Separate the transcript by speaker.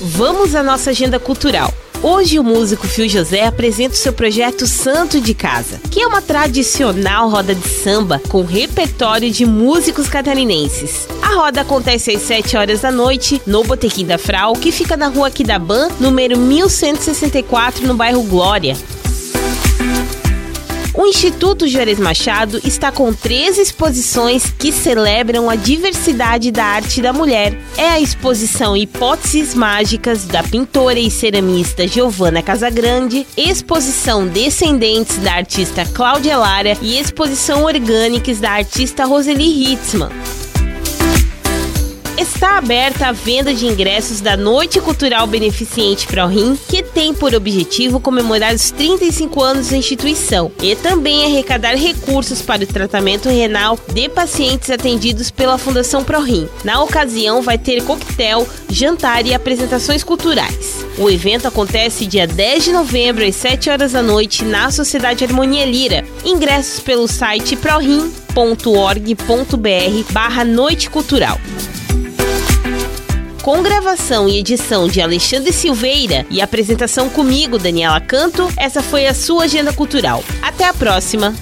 Speaker 1: Vamos à nossa agenda cultural. Hoje o músico Fio José apresenta o seu projeto Santo de Casa, que é uma tradicional roda de samba com repertório de músicos catarinenses. A roda acontece às 7 horas da noite no Botequim da Frau, que fica na rua Quidaban, número 1164, no bairro Glória. O Instituto Juarez Machado está com três exposições que celebram a diversidade da arte da mulher. É a exposição Hipóteses Mágicas da pintora e ceramista Giovanna Casagrande, exposição Descendentes da artista Cláudia Lara e exposição Orgânicas da artista Roseli Hitzmann está aberta a venda de ingressos da Noite Cultural Beneficente ProRim, que tem por objetivo comemorar os 35 anos da instituição e também arrecadar recursos para o tratamento renal de pacientes atendidos pela Fundação ProRim. Na ocasião, vai ter coquetel, jantar e apresentações culturais. O evento acontece dia 10 de novembro, às 7 horas da noite, na Sociedade Harmonia Lira. Ingressos pelo site prorim.org.br barra Noite Cultural com gravação e edição de Alexandre Silveira e apresentação comigo, Daniela Canto, essa foi a sua agenda cultural. Até a próxima!